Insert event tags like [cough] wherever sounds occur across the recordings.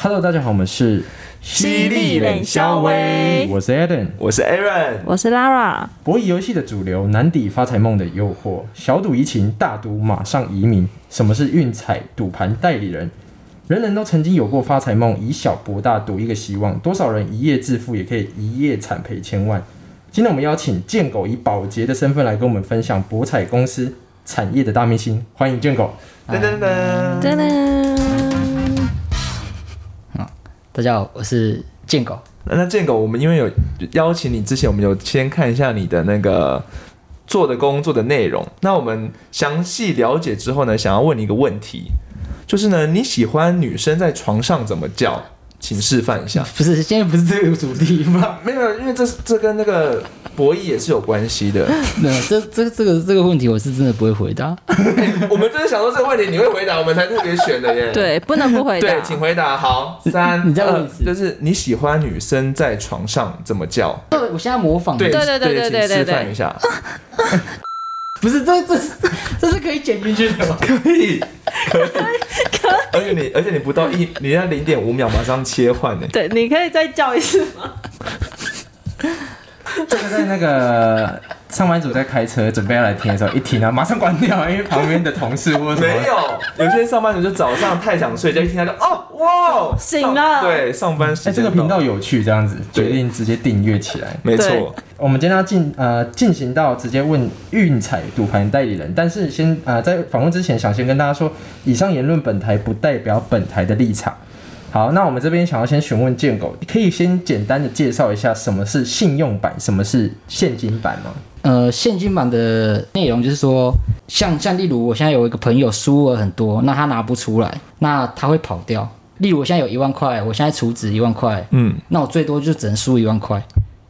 Hello，大家好，我们是犀利冷肖威我是 Adam。我是 Aaron，我是 Lara，博弈游戏的主流，难抵发财梦的诱惑。小赌怡情，大赌马上移民。什么是运彩赌盘代理人？人人都曾经有过发财梦，以小博大，赌一个希望。多少人一夜致富，也可以一夜惨赔千万。今天我们邀请健狗以保洁的身份来跟我们分享博彩公司产业的大明星，欢迎健狗。噔噔噔，噔噔，大家好，我是健狗。那那建狗，我们因为有邀请你之前，我们有先看一下你的那个做的工作的内容。那我们详细了解之后呢，想要问你一个问题，就是呢，你喜欢女生在床上怎么叫？请示范一下。不是，现在不是这个主题吗？[laughs] 没有，因为这这跟那个博弈也是有关系的。[laughs] 没有，这这这个这个问题我是真的不会回答。[laughs] 我们就是想说这个问题你会回答，我们才特别选的耶。对，不能不回答。对，请回答。好，三，你再问二一次就是你喜欢女生在床上怎么叫？我现在模仿，对对对对对对请示对范一下。不是这这是这是可以剪进去的吗？[laughs] 可以，可以，而且你，而且你不到一，你要零点五秒马上切换呢。对，你可以再叫一次吗？[laughs] [laughs] 这个在那个上班族在开车准备要来听的时候，一听啊，马上关掉，因为旁边的同事或者什么。没有，有些上班族就早上太想睡觉，一听他就哦哇醒了。对，上班时哎，这个频道有趣，这样子决定直接订阅起来。没对。错，我们今天要进呃进行到直接问运彩赌盘代理人，但是先呃在访问之前，想先跟大家说，以上言论本台不代表本台的立场。好，那我们这边想要先询问建狗，可以先简单的介绍一下什么是信用版，什么是现金版吗？呃，现金版的内容就是说，像像例如我现在有一个朋友输了很多，那他拿不出来，那他会跑掉。例如我现在有一万块，我现在储值一万块，嗯，那我最多就只能输一万块，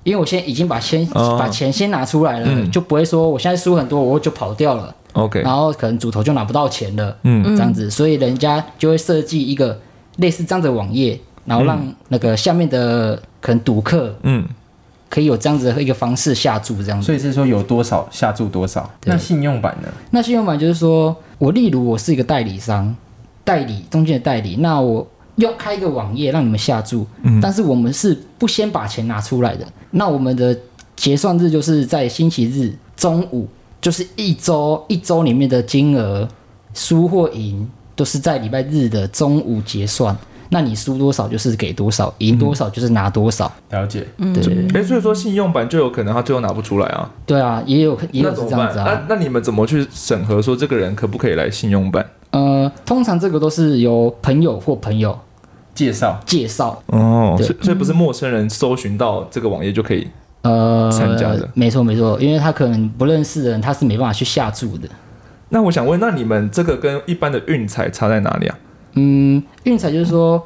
因为我现在已经把先、哦把钱先拿出来了，嗯就不会说我现在输很多我就跑掉了。OK，然后可能主头就拿不到钱了，嗯这样子，所以人家就会设计一个类似这样的网页，然后让那个下面的可能赌客嗯，可以有这样子的一个方式下注这样子。所以是说有多少下注多少。对那信用版呢？那信用版就是说我例如我是一个代理商，代理中间的代理，那我要开一个网页让你们下注，嗯但是我们是不先把钱拿出来的。那我们的结算日就是在星期日中午，就是一周一周里面的金额输或赢都是在礼拜日的中午结算。那你输多少就是给多少，赢多少就是拿多少。了解。对对对哎，所以说信用版就有可能他最后拿不出来啊，对啊，也有也有？是这样子啊。那那你们怎么去审核说这个人可不可以来信用版？呃，通常这个都是由朋友或朋友介绍介绍，哦，所以所以不是陌生人搜寻到这个网页就可以。呃，参加的没错没错，因为他可能不认识的人，他是没办法去下注的。那我想问，那你们这个跟一般的运彩差在哪里啊？嗯，运彩就是说，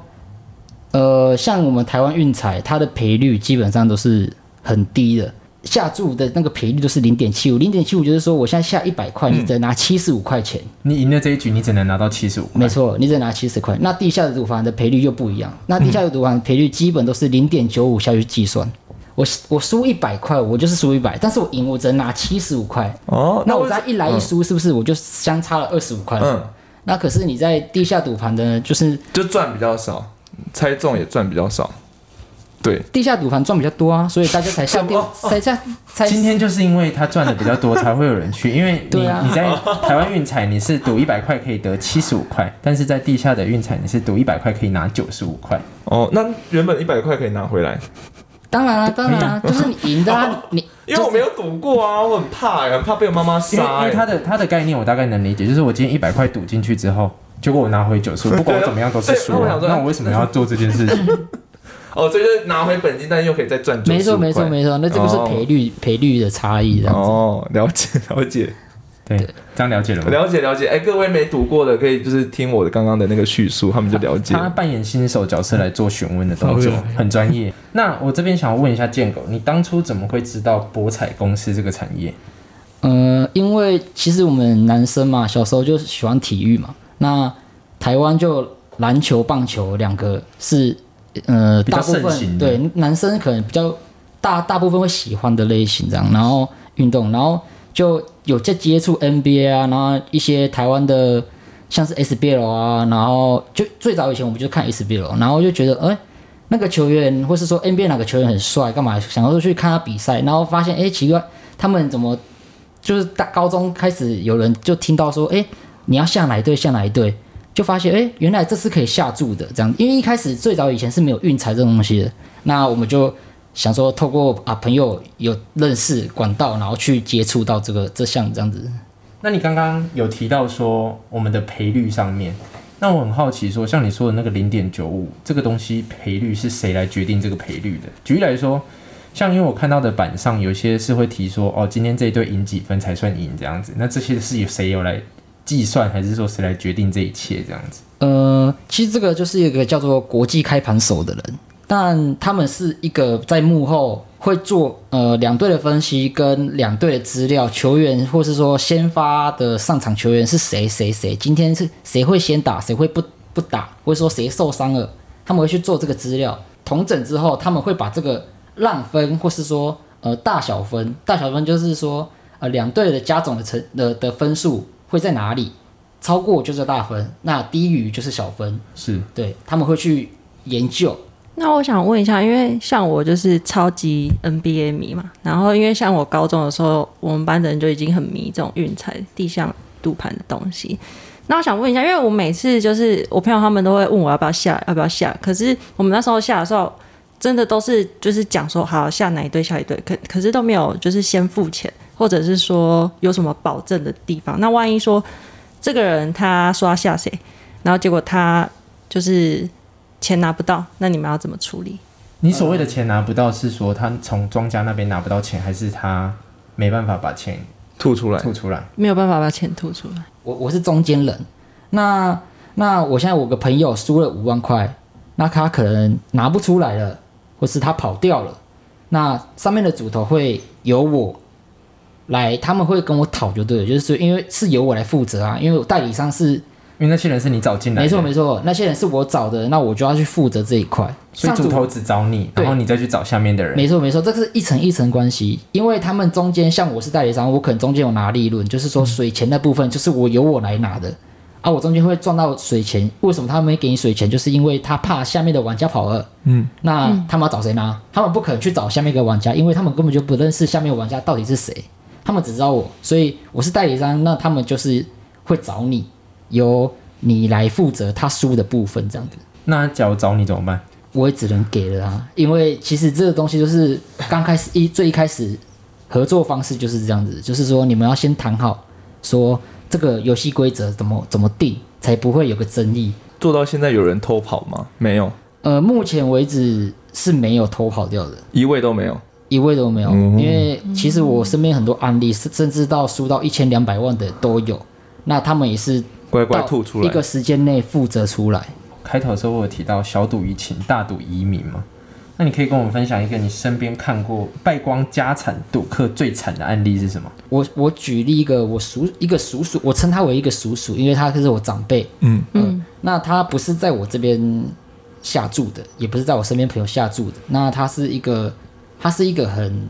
呃，像我们台湾运彩，它的赔率基本上都是很低的，下注的那个赔率都是零点七五，零点七五就是说，我现在下一百块，你只能拿七十五块钱，你赢了这一局，你只能拿到七十五。没错，你只能拿七十块。那地下的赌房的赔率又不一样，那地下的赌盘赔率基本都是零点九五下去计算。我我输一百块，我就是输一百，但是我赢我只能拿七十五块。哦，那我为再一来一输，是不是我就相差了二十五块？嗯，那可是你在地下赌盘的，就是就赚比较少，猜中也赚比较少。对，地下赌盘赚比较多啊，所以大家才下定 [laughs] [laughs] 才下 [laughs] 才今天就是因为他赚的比较多，才会有人去。因为你、啊你在台湾运彩你是赌一百块可以得七十五块，但是在地下的运彩你是赌一百块可以拿九十五块。哦，那原本一百块可以拿回来，当然啊，当然啊，就是你赢的啊，你因为我没有赌过啊，我很怕哎，很怕被我妈妈杀哎。为它的它的概念我大概能理解，就是我今天一百块赌进去之后，结果我拿回九十五，不管我怎么样都是输啊那我想。说那我为什么要做这件事情？[laughs] 哦，所以就是拿回本金，但又可以再赚95没错没错没错，那这个是赔率赔率的差异这样子。哦，了解了解对，这样了解了吗？了解了解。哎，各位没读过的，可以就是听我的刚刚的那个叙述，他们就了解。他扮演新手角色来做询问的动作很专业。那我这边想要问一下建狗，你当初怎么会知道博彩公司这个产业？呃，因为其实我们男生嘛，小时候就喜欢体育嘛。那台湾就篮球、棒球两个是呃大部分对男生可能比较大大部分会喜欢的类型这样，然后运动，然后就有在接触 NBA 啊，然后一些台湾的像是 SBL 啊，然后就最早以前我们就看 SBL，然后就觉得哎、那个球员或是说 NBA 哪个球员很帅，干嘛想要去看他比赛，然后发现哎、奇怪，他们怎么就是大高中开始有人就听到说哎、你要下哪一队下哪一队，就发现哎、原来这是可以下注的这样，因为一开始最早以前是没有运彩这种东西的，那我们就想说透过啊朋友有认识管道，然后去接触到这个这项这样子。那你刚刚有提到说我们的赔率上面，那我很好奇说，像你说的那个零点九五这个东西赔率是谁来决定这个赔率的？举例来说，像因为我看到的板上有些是会提说，哦，今天这一队赢几分才算赢这样子，那这些是由谁有来计算，还是说谁来决定这一切这样子？呃，其实这个就是一个叫做国际开盘手的人，但他们是一个在幕后会做呃两队的分析跟两队的资料，球员或是说先发的上场球员是谁谁谁，今天是谁会先打，谁会不不打，或者说谁受伤了，他们会去做这个资料统整之后，他们会把这个让分或是说呃大小分，大小分就是说呃两队的加总的成的的分数会在哪里。超过就是大分，那低于就是小分。是对，他们会去研究。那我想问一下，因为像我就是超级 NBA 迷嘛，然后因为像我高中的时候，我们班的人就已经很迷这种运彩、地向赌盘的东西。那我想问一下，因为我每次就是我朋友他们都会问我要不要下，要不要下，可是我们那时候下的时候，真的都是就是讲说好下哪一队下一队，可可是都没有就是先付钱，或者是说有什么保证的地方。那万一说这个人他说要下谁，然后结果他就是钱拿不到，那你们要怎么处理？你所谓的钱拿不到，是说他从庄家那边拿不到钱，还是他没办法把钱吐出来，吐出来？没有办法把钱吐出来。我我是中间人，那那我现在我个朋友输了五万块，那他可能拿不出来了，或是他跑掉了，那上面的主头会由我来，他们会跟我讨就对了，就是说因为是由我来负责啊，因为代理商是因为那些人是你找进来的，没错没错，那些人是我找的，那我就要去负责这一块。所以主头只找你，然后你再去找下面的人。没错没错，这个是一层一层关系，因为他们中间像我是代理商，我可能中间有拿利润，就是说水钱那部分就是我由我来拿的啊，我中间会赚到水钱。为什么他们没给你水钱？就是因为他怕下面的玩家跑了，嗯，那他们要找谁拿？他们不可能去找下面一个玩家，因为他们根本就不认识下面玩家到底是谁，他们只知道我，所以我是代理商，那他们就是会找你，由你来负责他输的部分这样子。那假如找你怎么办？我也只能给了啊，因为其实这个东西就是刚开始一最一开始合作方式就是这样子，就是说你们要先谈好，说这个游戏规则怎么怎么定，才不会有个争议。做到现在有人偷跑吗？没有，呃，目前为止是没有偷跑掉的，一位都没有。一位都没有，嗯因为其实我身边很多案例，甚甚至到输到一千两百万的都有，那他们也是乖乖吐出来一个。时间内负责出来。开头的时候我有提到小赌怡情，大赌移民嘛。那你可以跟我们分享一个你身边看过败光家产赌客最惨的案例是什么？我我举例一个我叔一个叔叔，我称他为一个叔叔，因为他是我长辈，嗯，嗯，那他不是在我这边下注的，也不是在我身边朋友下注的。那他是一个，他是一个很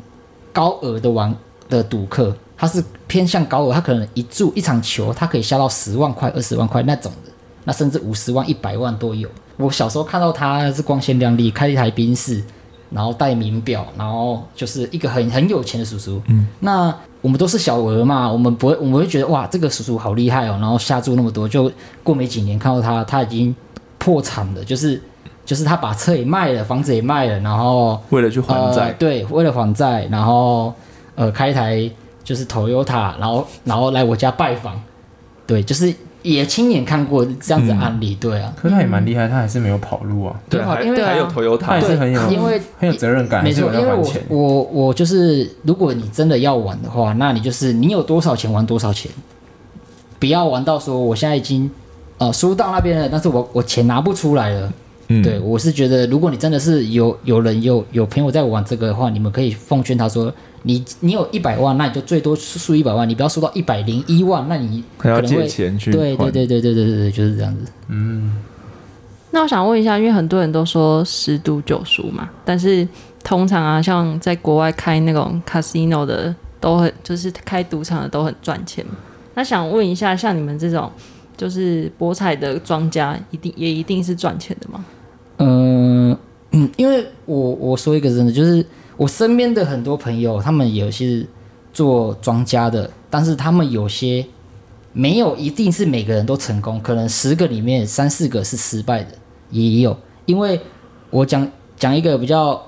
高额的玩的赌客，他是偏向高额，他可能一注一场球，他可以下到十万块、二十万块那种的，那甚至五十万、一百万都有。我小时候看到他是光鲜亮丽，开一台宾士，然后戴名表，然后就是一个很很有钱的叔叔。嗯，那我们都是小额嘛，我们不会，我们会觉得哇，这个叔叔好厉害哦，然后下注那么多，就过没几年看到他，他已经破产了，就是就是他把车也卖了，房子也卖了，然后为了去还呃、债，对，为了还债，然后呃开一台就是 Toyota，然后然后来我家拜访，对，就是也亲眼看过这样子的案例，对啊，可是他也蛮厉害，他还是没有跑路啊，对，还因为还有 Toyota，他也是很有因为很有责任感，没错，因为我有要还钱。我我就是，如果你真的要玩的话，那你就是你有多少钱玩多少钱，不要玩到说我现在已经呃输到那边了，但是我我钱拿不出来了。嗯对，我是觉得，如果你真的是有有人有有朋友在玩这个的话，你们可以奉劝他说，你你有一百万，那你就最多输一百万，你不要输到一百零一万，那你可能会借钱去对对对对对对对对，就是这样子。嗯那我想问一下，因为很多人都说十赌九输嘛，但是通常啊，像在国外开那种 casino 的，都很就是开赌场的都很赚钱。那想问一下，像你们这种就是博彩的庄家一定也一定是赚钱的吗？因为我我说一个真的，就是我身边的很多朋友，他们有些是做庄家的，但是他们有些没有一定是每个人都成功，可能十个里面三四个是失败的，也有。因为我讲讲一个比较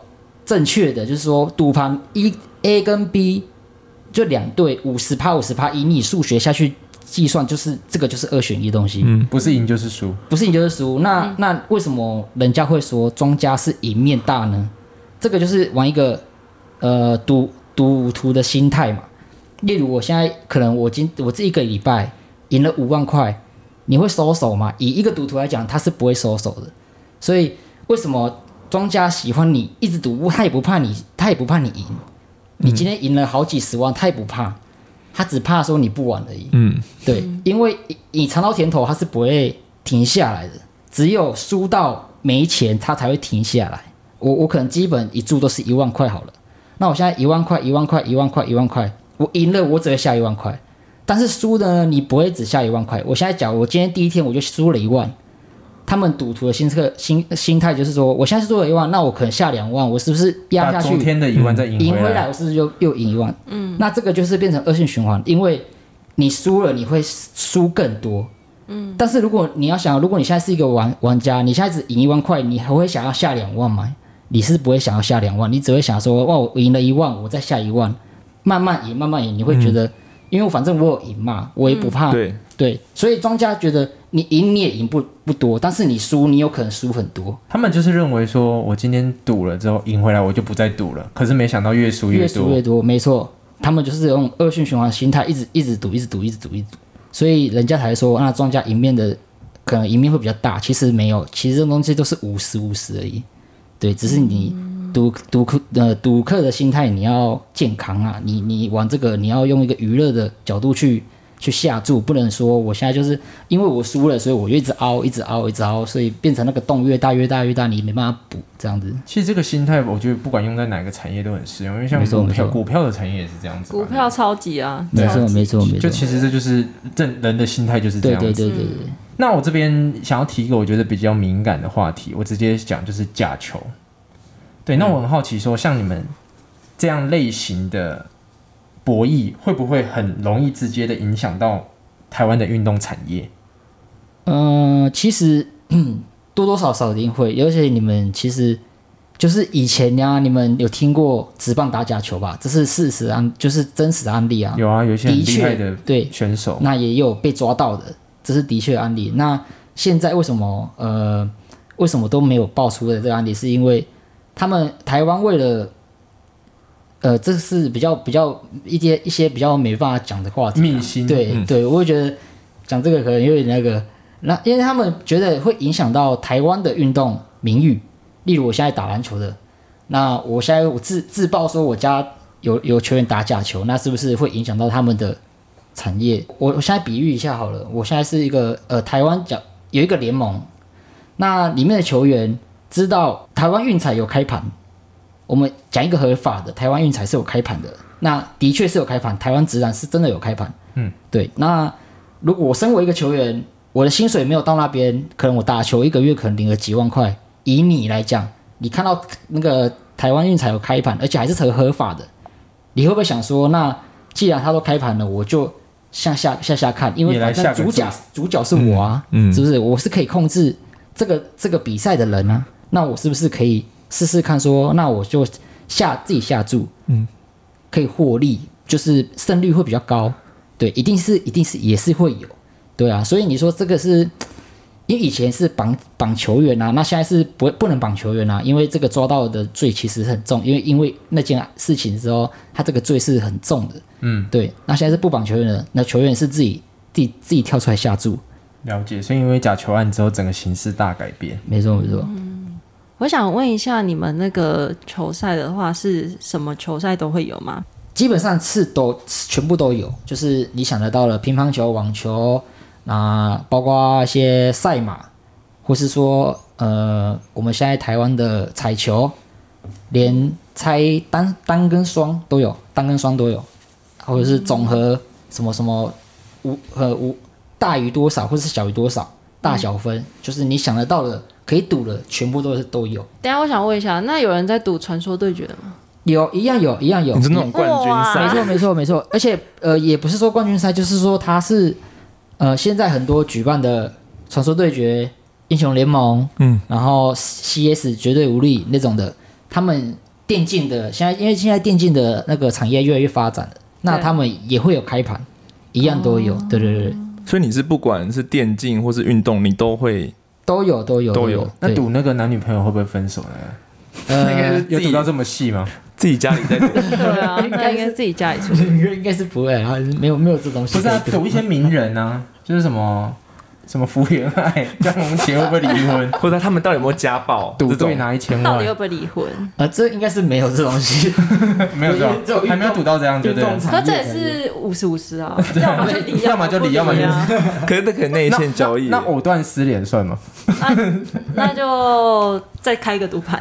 正确的，就是说赌盘一 A 跟 B 就两队五十趴五十趴，以你数学下去计算，就是这个就是二选一的东西。嗯，不是赢就是输。不是赢就是输。那、那为什么人家会说庄家是赢面大呢？这个就是玩一个呃赌赌徒的心态嘛。例如我现在可能我今我这一个礼拜赢了五万块，你会收手吗？以一个赌徒来讲，他是不会收手的。所以为什么庄家喜欢你一直赌，他也不怕你，他也不怕你赢。你今天赢了好几十万，他也不怕，他只怕说你不玩而已。嗯，对，因为你你尝到甜头，他是不会停下来的，只有输到没钱，他才会停下来。我我可能基本一注都是一万块好了，那我现在一万块，一万块，一万块，一万块，我赢了我只会下一万块，但是输的呢，你不会只下一万块。我现在讲，我今天第一天我就输了一万，他们赌徒的心态心心态就是说，我现在是做了一万，那我可能下两万，我是不是压下去？把昨天的一万再赢回赢回来，我是不是就又赢一万？嗯，那这个就是变成恶性循环，因为你输了，你会输更多。嗯，但是如果你要想，如果你现在是一个玩玩家，你现在只赢一万块，你还会想要下两万吗？你是不会想要下两万，你只会想说，哇，我赢了一万，我再下一万，慢慢赢，慢慢赢，你会觉得，因为反正我有赢嘛，我也不怕。对，对，所以庄家觉得你赢你也赢不不多，但是你输你有可能输很多，他们就是认为说，我今天赌了之后赢回来，我就不再赌了。可是没想到越输越多。输越多，没错，他们就是用恶性循环心态，一直一直赌，一直赌，一直赌，一直赌，所以人家才说，那庄家赢面的可能赢面会比较大，其实没有，其实这种东西都是五十五十而已，对，只是你赌赌客呃赌客的心态你要健康啊，你你玩这个你要用一个娱乐的角度去去下注，不能说我现在就是因为我输了，所以我就一直凹，一直凹，一直凹，所以变成那个洞越大越大越大，你没办法补这样子。其实这个心态，我觉得不管用在哪个产业都很适用，因为像股票，股票的产业也是这样子。股票超级啊，没错没错没错，就其实这就是正人的心态就是这样子。对对对对。那我这边想要提一个我觉得比较敏感的话题，我直接讲就是假球。对，那我很好奇说，像你们这样类型的博弈，会不会很容易直接的影响到台湾的运动产业？嗯，其实嗯 [clears throat] 多多少少一定会，而且你们其实就是以前呀，你们有听过职棒打假球吧？这是事实案，就是真实的案例啊。有啊，有一些很的厉害的，对，选手，那也有被抓到的，这是的确案例。那现在为什么呃为什么都没有爆出的这个案例？是因为他们台湾为了呃，这是比较比较一些一些比较没办法讲的话题啊、秘辛对、嗯对，我会觉得讲这个可能有点那个，那因为他们觉得会影响到台湾的运动名誉。例如我现在打篮球的，那我现在我自自曝说我家有有球员打假球，那是不是会影响到他们的产业？我我现在比喻一下好了，我现在是一个呃台湾讲有一个联盟，那里面的球员知道台湾运彩有开盘，我们讲一个合法的，台湾运彩是有开盘的，那的确是有开盘，台湾直男是真的有开盘，嗯，对。那如果我身为一个球员，我的薪水没有到那边，可能我打球一个月可能领了几万块，以你来讲，你看到那个台湾运彩有开盘，而且还是合合法的，你会不会想说，那既然他都开盘了，我就向下下下看，因为反正主角主角是我啊，嗯嗯是不是？我是可以控制这个这个比赛的人啊，那我是不是可以试试看说，那我就下自己下注，嗯，可以获利，就是胜率会比较高，对，一定是一定是也是会有，对啊，所以你说这个是。因为以前是绑绑球员啊，那现在是不不能绑球员啊，因为这个抓到的罪其实很重，因为因为那件事情之后，他这个罪是很重的，嗯，对。那现在是不绑球员的，那球员是自己自己自己跳出来下注，了解。所以因为假球案之后，整个形势大改变。没错没错。我想问一下，你们那个球赛的话，是什么球赛都会有吗？基本上是都全部都有，就是你想得到的乒乓球、网球，那包括一些赛马，或是说呃，我们现在台湾的彩球，连猜单单跟双都有，单跟双都有，或者是总和什么什么五呃五大于多少或是小于多少，大小分，就是你想得到的可以赌的，全部都是都有。等下我想问一下，那有人在赌传说对决的吗？有一样有一样有，你是那种冠军赛。没错没错没错，而且呃也不是说冠军赛，就是说它是呃现在很多举办的传说对决、英雄联盟，嗯，然后 CS 绝对无力那种的，他们电竞的现在因为现在电竞的那个产业越来越发展了，那他们也会有开盘，一样都有，对对对对，所以你是不管是电竞或是运动，你都会都有都有都有那赌那个男女朋友会不会分手呢？呃 [laughs] 那个有赌到这么细吗？自己家里在赌。[laughs] 对啊，应该应该自己家里出。[laughs] 应该应该是不会啊，没有没有这东西不是啊，赌。赌一些名人啊，就是什么什么福原爱、江宏杰会不会离婚？[laughs] 或者他们到底有没有家暴？赌对拿一千万，到底会不会离婚？啊，这应该是没有这东西，[laughs] 没有这种，还没有赌到这样，对不对？可这也是五十五十啊，[laughs] 要么就离，要么就离要么就。可是这可以内线交易。那藕断丝连算吗？那就再开个赌盘，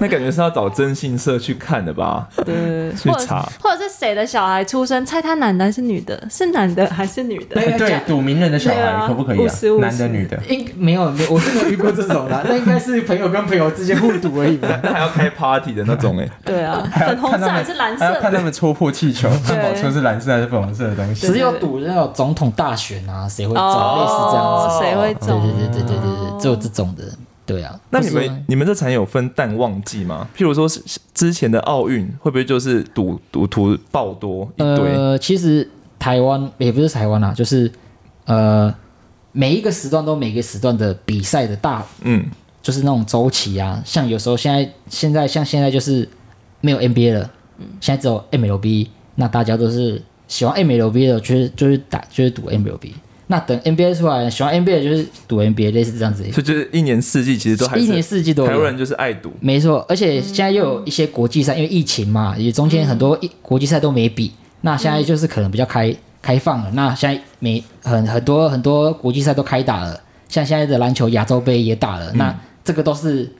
那感觉是要找征信社去看的吧？对，或者去查。或者是谁的小孩出生，猜他男的还是女的？是男的还是女的？那个对，赌名人的小孩可不可以啊50？男的女的？应没有没有，我是没有遇过这种的，[laughs] 那应该是朋友跟朋友之间互赌而已吧。那还要开 party 的那种哎、[laughs] 对啊，粉红色还是蓝还要色？看他们戳破气球，汉堡车是蓝色还是粉红色的东西？只有赌那种总统大选啊，谁会中，哦类似这样子。谁会对中？对对对对对对，只有这种的，对啊。那你们你们这产业有分淡旺季吗？譬如说是之前的奥运，会不会就是赌赌徒爆多一堆？呃，其实台湾也不是台湾啦，就是呃，每一个时段都每个时段的比赛的大，嗯，就是那种周期啊。像有时候现在现在像现在就是没有 NBA 了，嗯现在只有 MLB，那大家都是喜欢 MLB 的，就是就是打就是赌 MLB。那等 NBA 出来，喜欢 NBA 的就是赌 NBA，类似这样子。所以就是一年四季其实都还是一年四季都有台湾人就是爱赌。没错，而且现在又有一些国际赛，因为疫情嘛，也中间很多一国际赛都没比。那现在就是可能比较开开放了。那现在每很很多很多国际赛都开打了，像现在的篮球亚洲杯也打了。那这个都是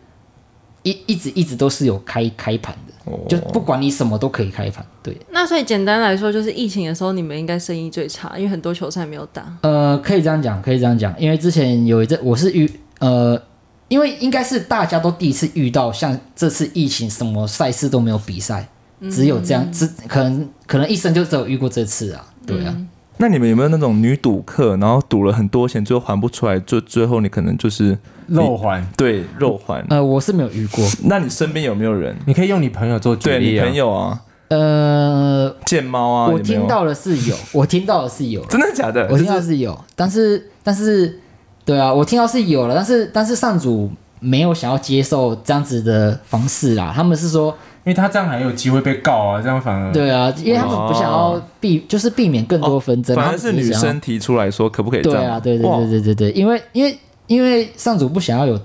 一一直一直都是有开开盘的，哦就不管你什么都可以开盘。对，那所以简单来说，就是疫情的时候，你们应该生意最差，因为很多球赛没有打。呃，可以这样讲，可以这样讲，因为之前有一阵我是遇呃。因为应该是大家都第一次遇到像这次疫情，什么赛事都没有比赛，只有这样，只可能可能一生就只有遇过这次啊，对啊。那你们有没有那种女赌客，然后赌了很多钱，最后还不出来，最最后你可能就是肉还，对肉还？呃，我是没有遇过，那你身边有没有人？你可以用你朋友做举对你。朋友啊，呃，贱猫啊，[laughs] 我听到的是有，我听到的是有，真的假的？我听到就是是有，但是但是，对啊，我听到是有了，但是但是上主没有想要接受这样子的方式啦，他们是说，因为他这样还有机会被告啊，这样反而对啊，因为他们不想要避，就是避免更多纷争，哦反而是女生提出来说可不可以这样？对啊，对对哇对对对对，因为因为因为上主不想要有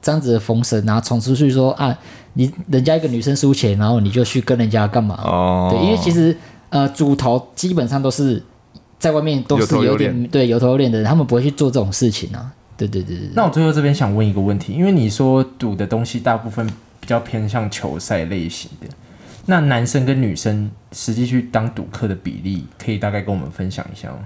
这样子的风声，然后冲出去说啊，你人家一个女生输钱，然后你就去跟人家干嘛？哦，对，因为其实呃，主头基本上都是在外面都是有头有有点对有头有脸的人，他们不会去做这种事情啊。对对对对对。那我最后这边想问一个问题，因为你说赌的东西大部分比较偏向球赛类型的，那男生跟女生实际去当赌客的比例，可以大概跟我们分享一下吗？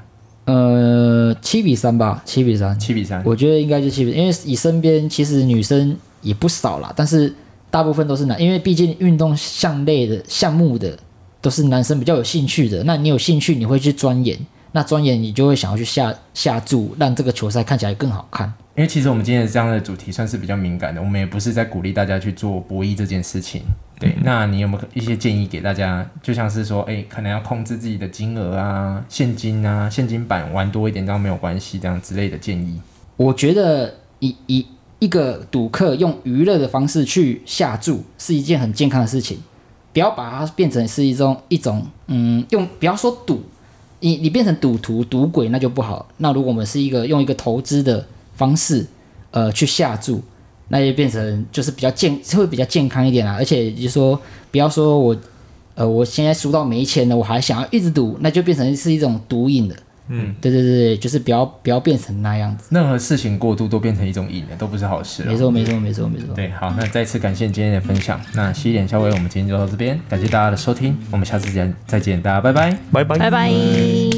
呃，七比三吧，七比三，七比三，我觉得应该就七比，因为以身边其实女生也不少啦，但是大部分都是男，因为毕竟运动项类的项目的都是男生比较有兴趣的，那你有兴趣你会去钻研，那钻研你就会想要去下下注，让这个球赛看起来更好看。因为其实我们今天的这样的主题算是比较敏感的，我们也不是在鼓励大家去做博弈这件事情。对，那你有没有一些建议给大家？就像是说，哎，可能要控制自己的金额啊，现金啊，现金版玩多一点，这样没有关系，这样之类的建议。我觉得以以一个赌客用娱乐的方式去下注是一件很健康的事情，不要把它变成是一种一种嗯，用不要说赌，你你变成赌徒赌鬼那就不好。那如果我们是一个用一个投资的方式，呃，去下注，那就变成就是比较健会比较健康一点啦。而且就说，不要说我呃我现在输到没钱了，我还想要一直赌，那就变成是一种赌瘾了。嗯，对对对对，就是不要不要变成那样子。任何事情过度都变成一种瘾了，都不是好事了。没错，没错，没错，没错。对，好，那再次感谢今天的分享。那西点稍微，我们今天就到这边，感谢大家的收听，我们下次见，再见，大家拜拜。拜拜拜拜。